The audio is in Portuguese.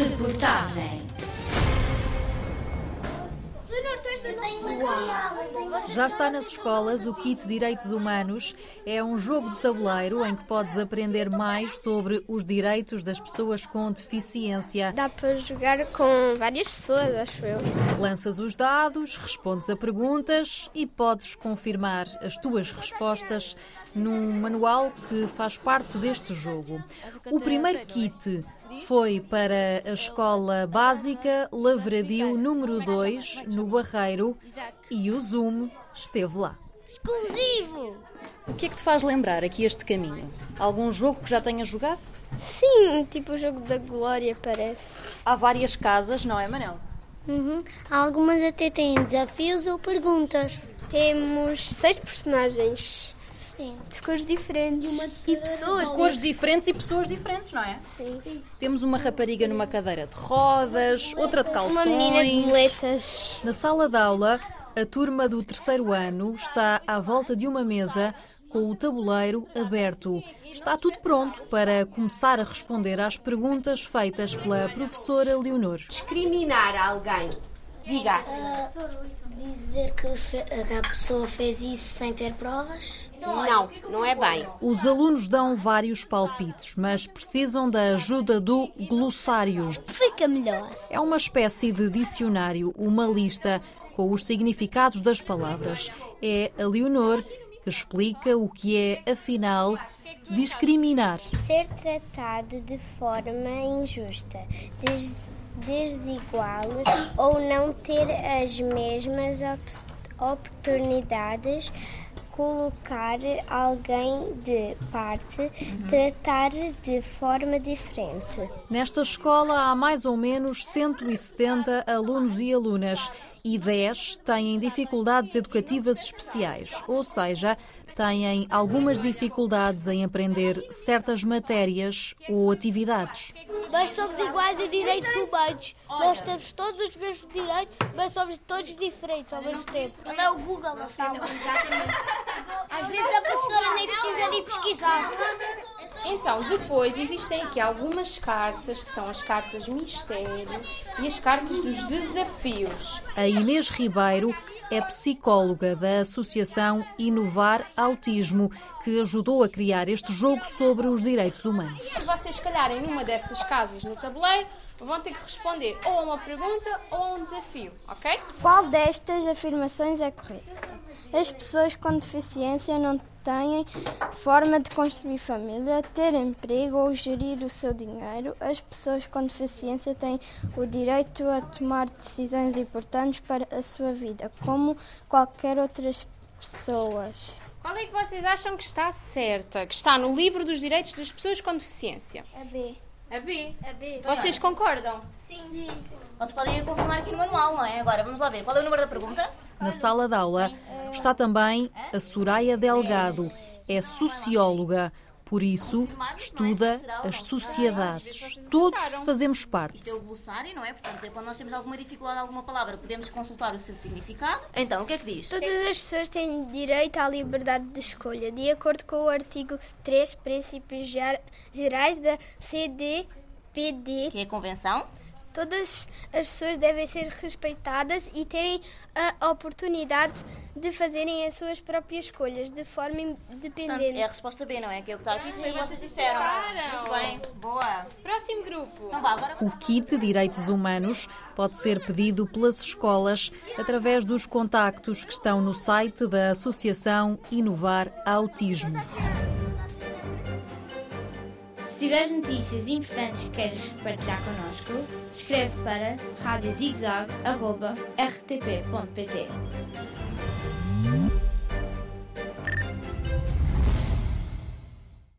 sepoltarne. Já está nas escolas o Kit Direitos Humanos. É um jogo de tabuleiro em que podes aprender mais sobre os direitos das pessoas com deficiência. Dá para jogar com várias pessoas, acho eu. Lanças os dados, respondes a perguntas e podes confirmar as tuas respostas num manual que faz parte deste jogo. O primeiro kit foi para a Escola Básica Lavradio número 2, no Barreiro, e o Zoom esteve lá. Exclusivo! O que é que te faz lembrar aqui este caminho? Algum jogo que já tenhas jogado? Sim, tipo o jogo da Glória, parece. Há várias casas, não é, Manel? Uhum. Algumas até têm desafios ou perguntas. Temos seis personagens Sim. de cores diferentes e pessoas. Cores diferentes e pessoas diferentes, não é? Sim. Temos uma rapariga numa cadeira de rodas, outra de calções. Uma menina de moletas. Na sala de aula, a turma do terceiro ano está à volta de uma mesa com o tabuleiro aberto. Está tudo pronto para começar a responder às perguntas feitas pela professora Leonor. discriminar alguém. Diga. Dizer que a pessoa fez isso sem ter provas? Não, não é bem. Os alunos dão vários palpites, mas precisam da ajuda do glossário. Fica melhor. É uma espécie de dicionário, uma lista com os significados das palavras. É a Leonor que explica o que é, afinal, discriminar. Ser tratado de forma injusta, des- desigual ou não ter as mesmas op- oportunidades, colocar alguém de parte, tratar de forma diferente. Nesta escola há mais ou menos 170 alunos e alunas e 10 têm dificuldades educativas especiais, ou seja, têm algumas dificuldades em aprender certas matérias ou atividades. Nós somos iguais em direitos humanos. Nós temos todos os mesmos direitos, mas somos todos diferentes ao mesmo tempo. Ele é o Google da sala. Às vezes a professora nem precisa de pesquisar. Então, depois existem aqui algumas cartas, que são as cartas mistério e as cartas dos desafios. A Inês Ribeiro é psicóloga da Associação Inovar Autismo, que ajudou a criar este jogo sobre os direitos humanos. Se vocês calharem numa dessas casas no tabuleiro, vão ter que responder ou a uma pergunta ou a um desafio, ok? Qual destas afirmações é correta? As pessoas com deficiência não têm forma de construir família, ter emprego ou gerir o seu dinheiro. As pessoas com deficiência têm o direito a tomar decisões importantes para a sua vida, como qualquer outras pessoas. Qual é que vocês acham que está certa? Que está no livro dos direitos das pessoas com deficiência? A B. A B. A B. Vocês concordam? Vocês podem ir confirmar aqui no manual, não é? Agora, vamos lá ver. Qual é o número da pergunta? Na sala de aula está também a Soraya Delgado. É socióloga, por isso estuda as sociedades. Todos fazemos parte. Isto é o glossário, não é? Portanto, é quando nós temos alguma dificuldade em alguma palavra, podemos consultar o seu significado. Então, o que é que diz? Todas as pessoas têm direito à liberdade de escolha, de acordo com o artigo 3, Princípios Ger- Gerais da CDPD. Que é a convenção? Todas as pessoas devem ser respeitadas e terem a oportunidade de fazerem as suas próprias escolhas de forma Portanto, independente. é a resposta B, não é? Que é o que está aqui, foi o que vocês disseram. Muito bem, boa. Próximo grupo. Então vá, agora... O kit Direitos Humanos pode ser pedido pelas escolas através dos contactos que estão no site da Associação Inovar Autismo. Tiveres notícias importantes que queres partilhar connosco, escreve para radiozigzag.rtp.pt